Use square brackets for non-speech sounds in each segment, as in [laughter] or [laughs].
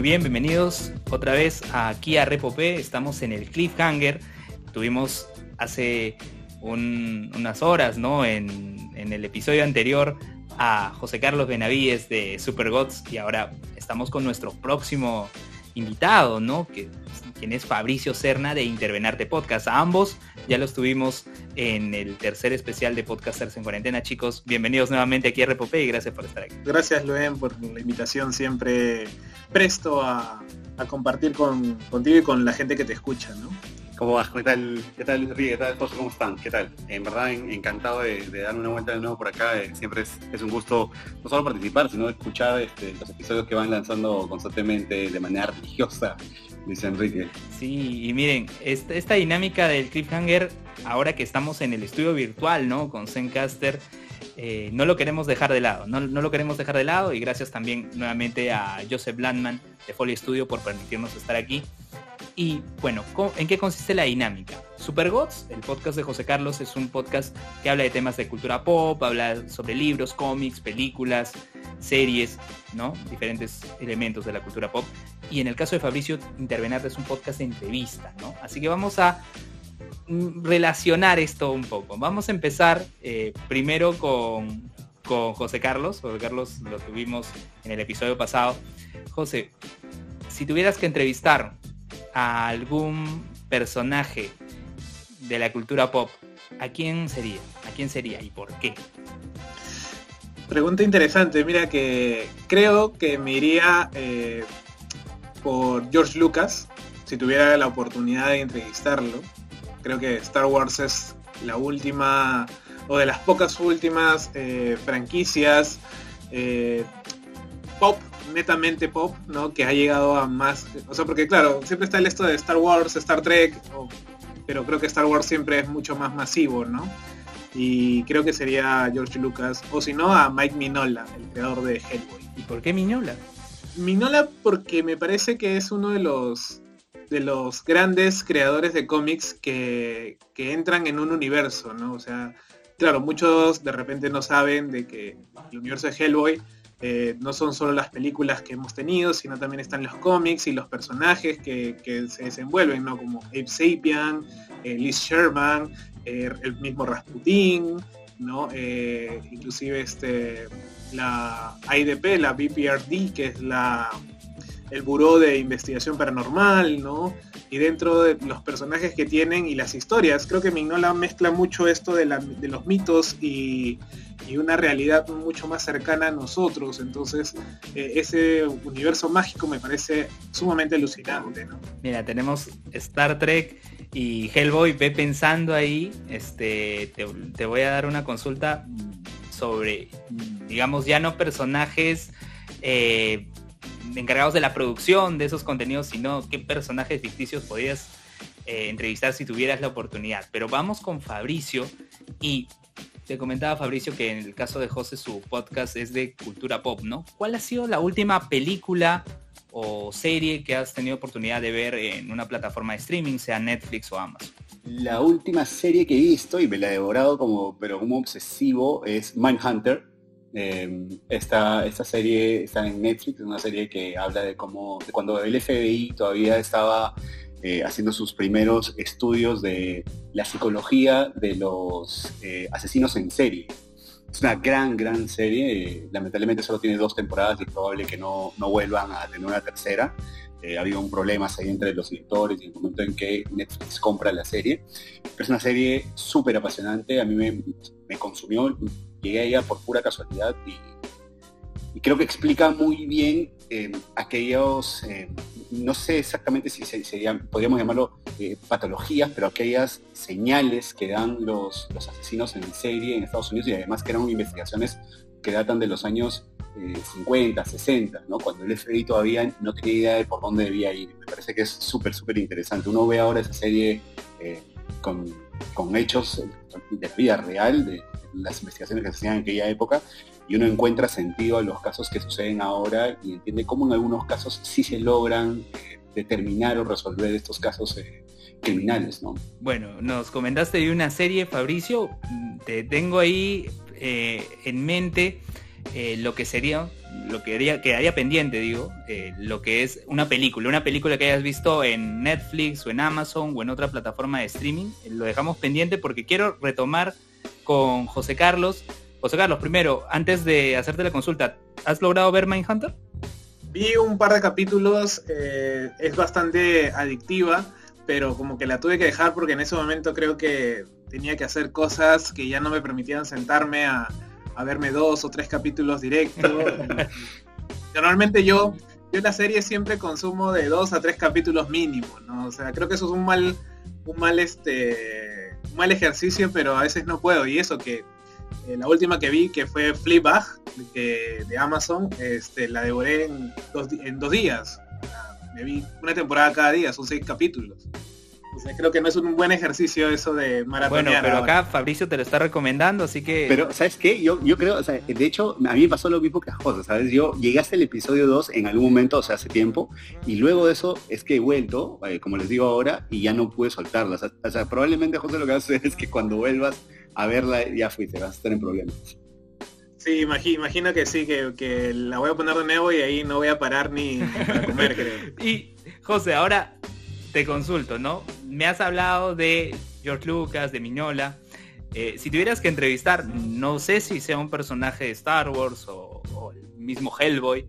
Muy bien, bienvenidos otra vez aquí a Repopé. Estamos en el Cliffhanger. Tuvimos hace unas horas, ¿no? En, el episodio anterior a José Carlos Benavides de Supergods y ahora estamos con nuestro próximo invitado, ¿no? Que quien es Fabricio Serna de Intervenarte Podcast. A ambos ya los tuvimos en el tercer especial de Podcasters en Cuarentena. Chicos, bienvenidos nuevamente aquí a Repopé y gracias por estar aquí. Gracias, Luen, por la invitación. Siempre presto a, compartir con, contigo y con la gente que te escucha, ¿no? ¿Cómo vas? ¿Qué tal? ¿Qué tal, Enrique? ¿Qué tal, ¿Cómo están? ¿Qué tal? En verdad, encantado de, darme una vuelta de nuevo por acá. Eh, siempre es, un gusto no solo participar, sino escuchar este, los episodios que van lanzando constantemente de manera religiosa, dice Enrique. Sí, y miren, esta, dinámica del cliffhanger, ahora que estamos en el estudio virtual, ¿no? Con Zencaster, eh, no lo queremos dejar de lado, no, no, lo queremos dejar de lado y gracias también nuevamente a Joseph Landman de Foley Studio por permitirnos estar aquí. Y bueno, ¿en qué consiste la dinámica? Supergods, el podcast de José Carlos, es un podcast que habla de temas de cultura pop, habla sobre libros, cómics, películas, series, ¿no? Diferentes elementos de la cultura pop. Y en el caso de Fabricio, Intervenarte es un podcast de entrevista, ¿no? Así que vamos a mm, relacionar esto un poco. Vamos a empezar eh, primero con, con José Carlos. José Carlos lo tuvimos en el episodio pasado. José, si tuvieras que entrevistar a algún personaje de la cultura pop, ¿a quién sería? ¿A quién sería y por qué? Pregunta interesante, mira que creo que me iría eh, por George Lucas, si tuviera la oportunidad de entrevistarlo. Creo que Star Wars es la última, o de las pocas últimas eh, franquicias eh, pop netamente pop, ¿no? Que ha llegado a más, o sea, porque claro, siempre está el esto de Star Wars, Star Trek, pero creo que Star Wars siempre es mucho más masivo, ¿no? Y creo que sería George Lucas, o si no, a Mike Minola, el creador de Hellboy. ¿Y por qué Minola? Minola porque me parece que es uno de los de los grandes creadores de cómics que, que entran en un universo, ¿no? O sea, claro, muchos de repente no saben de que el universo de Hellboy eh, no son solo las películas que hemos tenido, sino también están los cómics y los personajes que, se desenvuelven, ¿no? Como Abe Sapien, eh, Liz Sherman, eh, el mismo Rasputin, ¿no? inclusive este, la IDP, la BPRD, que es la el Buró de Investigación Paranormal, ¿no? Y dentro de los personajes que tienen y las historias, creo que Mignola mezcla mucho esto de, los mitos y, y una realidad mucho más cercana a nosotros. Entonces, eh, ese universo mágico me parece sumamente alucinante. Mira, tenemos Star Trek y Hellboy, ve pensando ahí, este, te, voy a dar una consulta sobre, digamos, ya no personajes eh, encargados de la producción de esos contenidos, sino qué personajes ficticios podrías eh, entrevistar si tuvieras la oportunidad. Pero vamos con Fabricio y te comentaba Fabricio que en el caso de José su podcast es de cultura pop, ¿no? ¿Cuál ha sido la última película o serie que has tenido oportunidad de ver en una plataforma de streaming, sea Netflix o Amazon? La última serie que he visto y me la he devorado como, pero como obsesivo es Mindhunter. Eh, esta, esta serie está en Netflix, es una serie que habla de cómo, cuando el FBI todavía estaba eh, haciendo sus primeros estudios de la psicología de los eh, asesinos en serie. Es una gran, gran serie. lamentablemente solo tiene dos temporadas y es probable que no, no vuelvan a tener una tercera. Eh, ha un problema ahí entre los directores y el momento en que Netflix compra la serie. Es una serie súper apasionante. A mí me, consumió. Llegué a ella por pura casualidad y, creo que explica muy bien aquellos no sé exactamente si serían, podríamos llamarlo eh, patologías, pero aquellas señales que dan los, asesinos en serie en Estados Unidos y además que eran investigaciones que datan de los años 50, eh, 60, ¿no? cuando el FBI todavía no tenía idea de por dónde debía ir. Me parece que es súper, súper interesante. Uno ve ahora esa serie eh, con, con, hechos de vida real, de las investigaciones que se hacían en aquella época, y uno encuentra sentido a los casos que suceden ahora y entiende cómo en algunos casos sí se logran eh, determinar o resolver estos casos eh, criminales, ¿no? Bueno, nos comentaste de una serie, Fabricio, te tengo ahí eh, en mente eh, lo que sería, lo que haría, quedaría pendiente, digo, eh, lo que es una película, una película que hayas visto en Netflix o en Amazon o en otra plataforma de streaming. Eh, lo dejamos pendiente porque quiero retomar con José Carlos. José Carlos, primero, antes de hacerte la consulta, ¿has logrado ver Mindhunter? Vi un par de capítulos, es bastante adictiva, pero como que la tuve que dejar porque en ese momento creo que tenía que hacer cosas que ya no me permitían sentarme a, a verme dos o tres capítulos directos. Normalmente yo, yo la serie siempre consumo de dos a tres capítulos mínimo, ¿no? O sea, creo que eso es un mal, un mal este, un mal ejercicio, pero a veces no puedo. Y eso que eh, la última que vi, que fue Fleabag, de, de Amazon, este, la devoré en dos, en dos días. Me vi una temporada cada día, son seis capítulos creo que no es un buen ejercicio eso de maratonear. Bueno, pero acá Fabricio te lo está recomendando, así que... Pero, ¿sabes qué? Yo, yo creo, o sea, de hecho, a mí me pasó lo mismo que a José, ¿sabes? Yo llegué hasta el episodio 2 en algún momento, o sea, hace tiempo, y luego de eso es que he vuelto, eh, como les digo ahora, y ya no pude soltarla. O sea, probablemente, José, lo que vas a hacer es que cuando vuelvas a verla, ya fuiste, vas a estar en problemas. Sí, imagino, que sí, que, que, la voy a poner de nuevo y ahí no voy a parar ni para comer, creo. [laughs] Y, José, ahora te consulto, ¿no? Me has hablado de George Lucas, de Miñola. Eh, si tuvieras que entrevistar, no sé si sea un personaje de Star Wars o, el mismo Hellboy,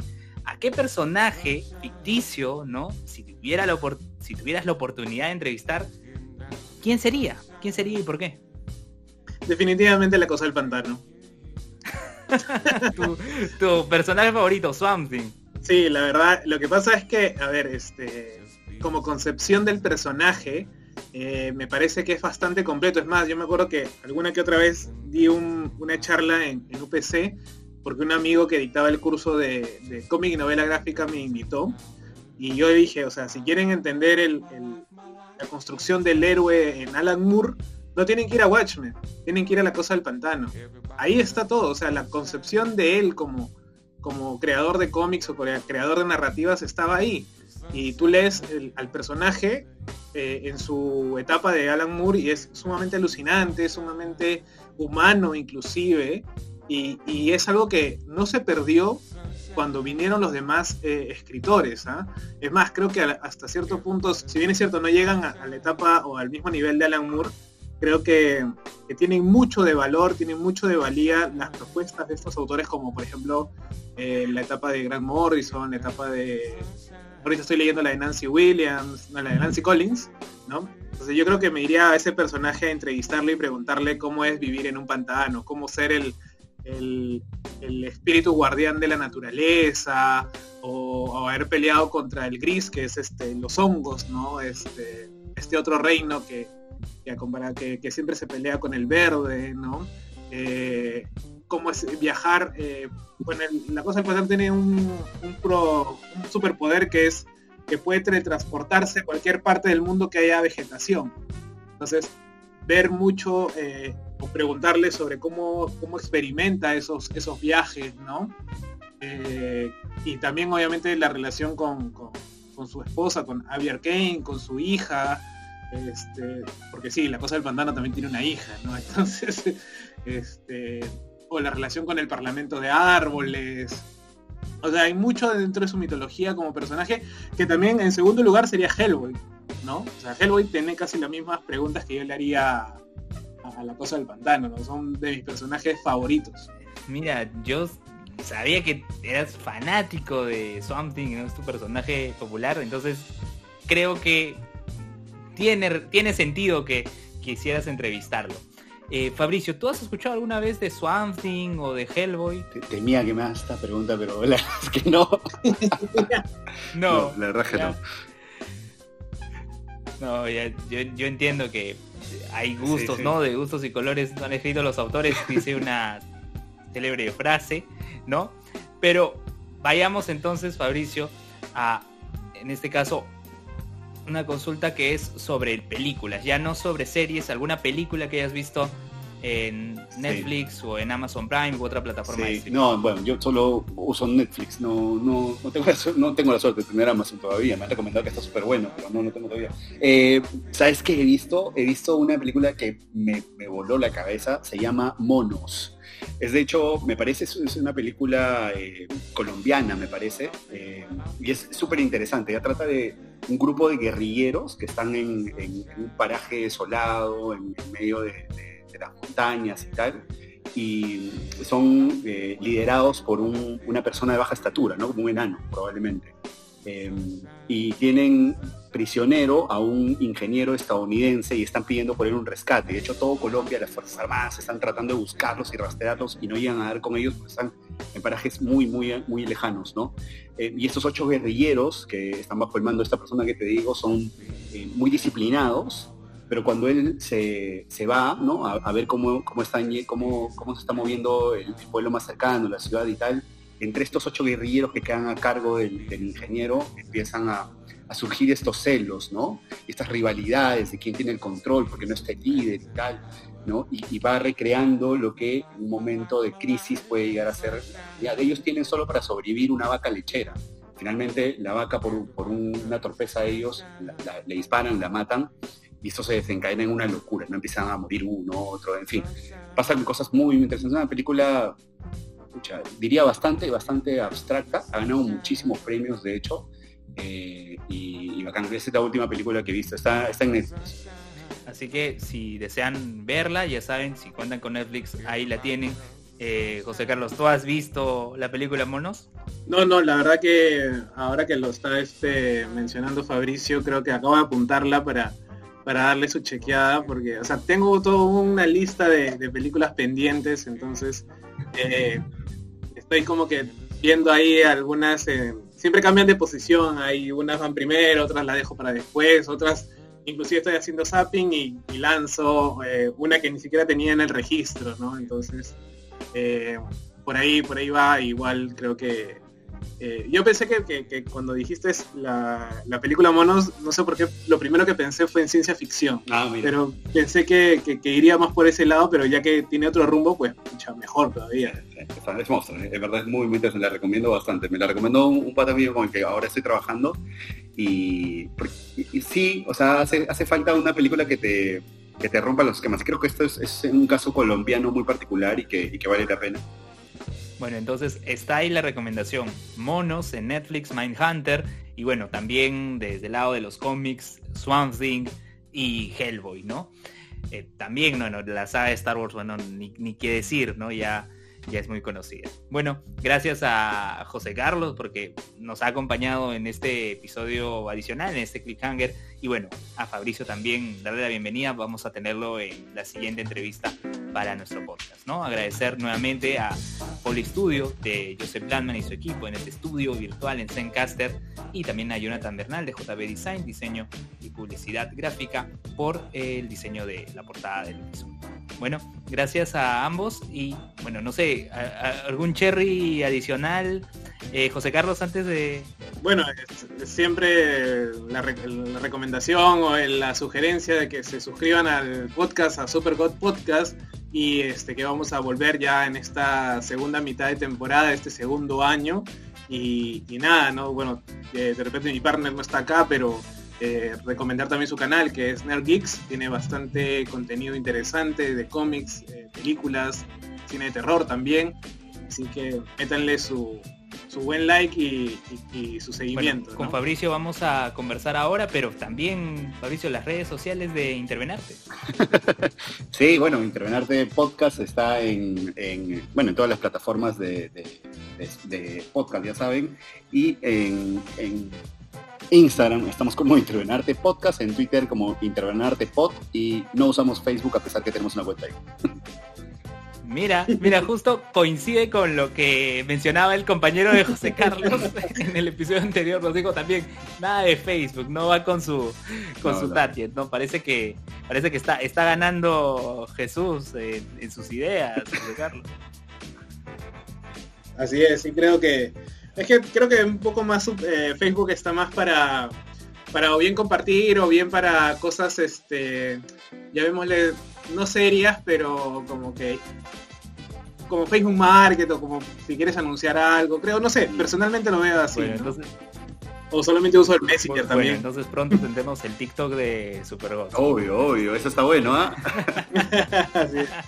¿a qué personaje ficticio, ¿no? Si, tuviera la si tuvieras la oportunidad de entrevistar, ¿quién sería? ¿Quién sería y por qué? Definitivamente la cosa del pantano. [laughs] tu, tu, personaje favorito, Swamp Thing. Sí, la verdad, lo que pasa es que, a ver, este, como concepción del personaje, eh, me parece que es bastante completo. Es más, yo me acuerdo que alguna que otra vez di una charla en, UPC porque un amigo que dictaba el curso de, cómic y novela gráfica me invitó. Y yo dije, o sea, si quieren entender la construcción del héroe en Alan Moore, no tienen que ir a Watchmen, tienen que ir a la cosa del pantano. Ahí está todo, o sea, la concepción de él como, como creador de cómics o creador de narrativas estaba ahí y tú lees al personaje eh, en su etapa de Alan Moore y es sumamente alucinante, sumamente humano inclusive, y, es algo que no se perdió cuando vinieron los demás eh, escritores. ¿ah? Es más, creo que hasta cierto punto, si bien es cierto, no llegan a, la etapa o al mismo nivel de Alan Moore, creo que, tienen mucho de valor, tienen mucho de valía las propuestas de estos autores, como por ejemplo eh, la etapa de Grant Morrison, la etapa de ahorita estoy leyendo la de Nancy Williams, no, la de Nancy Collins, ¿no? Entonces yo creo que me iría a ese personaje a entrevistarle y preguntarle cómo es vivir en un pantano, cómo ser el, el, espíritu guardián de la naturaleza, o, haber peleado contra el gris, que es este, los hongos, ¿no? Este, este otro reino que, que, que, siempre se pelea con el verde, ¿no? Eh, cómo es viajar. Eh, bueno, la cosa del poder tiene un, superpoder que es que puede teletransportarse a cualquier parte del mundo que haya vegetación. Entonces, ver mucho eh, o preguntarle sobre cómo, cómo experimenta esos, esos viajes, ¿no? Eh, y también obviamente la relación con, su esposa, con Abby Kane, con su hija, este, porque sí, la cosa del pantano también tiene una hija, ¿no? [laughs] Entonces, este, o la relación con el Parlamento de Árboles. O sea, hay mucho dentro de su mitología como personaje, que también en segundo lugar sería Hellboy, ¿no? O sea, Hellboy tiene casi las mismas preguntas que yo le haría a, la cosa del pantano, ¿no? Son de mis personajes favoritos. Mira, yo sabía que eras fanático de Swamp Thing, ¿no? Es tu personaje popular, entonces creo que tiene, tiene sentido que quisieras entrevistarlo. Eh, Fabricio, ¿tú has escuchado alguna vez de Swamp Thing o de Hellboy? Temía que me hagas esta pregunta, pero la verdad es que no. [laughs] no, la verdad que no. No, yo, entiendo que hay gustos, ¿no? De gustos y colores han escrito los autores, [laughs] dice una célebre frase, ¿no? Pero vayamos entonces, Fabricio, a, en este caso, una consulta que es sobre películas, ya no sobre series, alguna película que hayas visto en Netflix o en Amazon Prime u otra plataforma. Sí. No, bueno, yo solo uso Netflix, no, no, no, tengo, la, no tengo la suerte de tener Amazon todavía, me han recomendado que está súper bueno, pero no, no tengo todavía. Eh, ¿Sabes qué he visto? He visto una película que me, me voló la cabeza, se llama Monos. Es de hecho, me parece, es una película eh, colombiana, me parece, eh, y es súper interesante. Ya trata de un grupo de guerrilleros que están en, un paraje desolado, en, medio de, las montañas y tal, y son eh, liderados por un, una persona de baja estatura, ¿no? Como un enano, probablemente. Eh, y tienen prisionero a un ingeniero estadounidense y están pidiendo por él un rescate. De hecho, todo Colombia, las Fuerzas Armadas, están tratando de buscarlos y rastrearlos y no llegan a dar con ellos porque están en parajes muy, muy, muy lejanos, ¿no? Eh, y estos ocho guerrilleros que están bajo el mando de esta persona que te digo son eh, muy disciplinados, pero cuando él se, se va, ¿no? A, ver cómo, cómo, están, cómo, cómo se está moviendo el pueblo más cercano, la ciudad y tal, entre estos ocho guerrilleros que quedan a cargo del, ingeniero empiezan a, surgir estos celos, ¿no? Estas rivalidades de quién tiene el control, porque no está el líder y tal, ¿no? Y, va recreando lo que un momento de crisis puede llegar a ser. Ya, ellos tienen solo para sobrevivir una vaca lechera. Finalmente, la vaca, por, una torpeza de ellos, le disparan, la matan, y esto se desencadena en una locura, no empiezan a morir uno, otro, en fin. Pasan cosas muy, interesantes. Es una película Escucha, diría bastante, bastante abstracta, ha ganado muchísimos premios de hecho, eh, y, y bacán, es la última película que he visto, está, está en Netflix. Así que si desean verla, ya saben, si cuentan con Netflix, ahí la tienen. Eh, José Carlos, ¿tú has visto la película Monos? No, no, la verdad que ahora que lo está este, mencionando Fabricio, creo que acabo de apuntarla para, para darle su chequeada, porque, o sea, tengo toda una lista de, de películas pendientes, entonces eh, estoy como que viendo ahí algunas, eh, siempre cambian de posición, hay unas van primero, otras las dejo para después, otras inclusive estoy haciendo zapping y, lanzo eh, una que ni siquiera tenía en el registro, ¿no? Entonces, eh, por ahí, por ahí va, igual creo que eh, yo pensé que, que, que, cuando dijiste la, la, película Monos, no sé por qué, lo primero que pensé fue en ciencia ficción. Ah, pero pensé que, que, iría más por ese lado, pero ya que tiene otro rumbo, pues mucha mejor todavía. Es monstruo, es verdad, es muy, muy interesante, la recomiendo bastante. Me la recomendó un, un pata mío con el que ahora estoy trabajando y, y, y sí, o sea, hace, hace falta una película que te, que te rompa los esquemas. Creo que esto es, es un caso colombiano muy particular y que, y que vale la pena. Bueno, entonces está ahí la recomendación. Monos en Netflix, Mindhunter. Y bueno, también desde el lado de los cómics, Swamp Thing y Hellboy, ¿no? Eh, también, no, no, la saga de Star Wars, bueno, ni, ni qué decir, ¿no? Ya ya es muy conocida. Bueno, gracias a José Carlos porque nos ha acompañado en este episodio adicional, en este cliffhanger. Y bueno, a Fabricio también darle la bienvenida. Vamos a tenerlo en la siguiente entrevista para nuestro podcast, ¿no? Agradecer nuevamente a Studio de Joseph Landman y su equipo en este estudio virtual en Zencaster y también a Jonathan Bernal de JB Design, diseño y publicidad gráfica por el diseño de la portada del episodio. Bueno, gracias a ambos y bueno, no sé, algún cherry adicional, eh, José Carlos, antes de... Bueno, siempre la, recomendación o la sugerencia de que se suscriban al podcast, a Supergod Podcast, y este que vamos a volver ya en esta segunda mitad de temporada, este segundo año. Y, nada, ¿no? Bueno, eh, de repente mi partner no está acá, pero eh, recomendar también su canal que es Nerd Geeks, tiene bastante contenido interesante de cómics, eh, películas, cine de terror también, así que métanle su, su buen like y, y, y su seguimiento. Bueno, con ¿no? Fabricio vamos a conversar ahora, pero también, Fabricio, las redes sociales de Intervenarte. [laughs] sí, bueno, Intervenarte Podcast está en, en, bueno, en todas las plataformas de, de, de, de podcast, ya saben, y en, en Instagram estamos como Intervenarte Podcast, en Twitter como Intervenarte Pod y no usamos Facebook a pesar que tenemos una cuenta ahí. [laughs] Mira, mira, justo coincide con lo que mencionaba el compañero de José Carlos [laughs] en el episodio anterior. Nos dijo también nada de Facebook, no va con su con no, su no. target, ¿no? Parece que parece que está está ganando Jesús en, en sus ideas, José Carlos. Así es, y creo que es que creo que un poco más eh, Facebook está más para para o bien compartir o bien para cosas este ya vemosle no serias, pero como que como Facebook Market o como si quieres anunciar algo, creo, no sé, personalmente lo veo así. o solamente uso el Messenger también. entonces pronto tendremos el TikTok de Supergod. Obvio, obvio, eso está bueno, ¿ah? [laughs]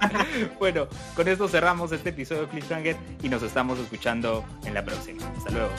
[laughs] bueno, con esto cerramos este episodio de Cliffhanger y nos estamos escuchando en la próxima. Hasta luego.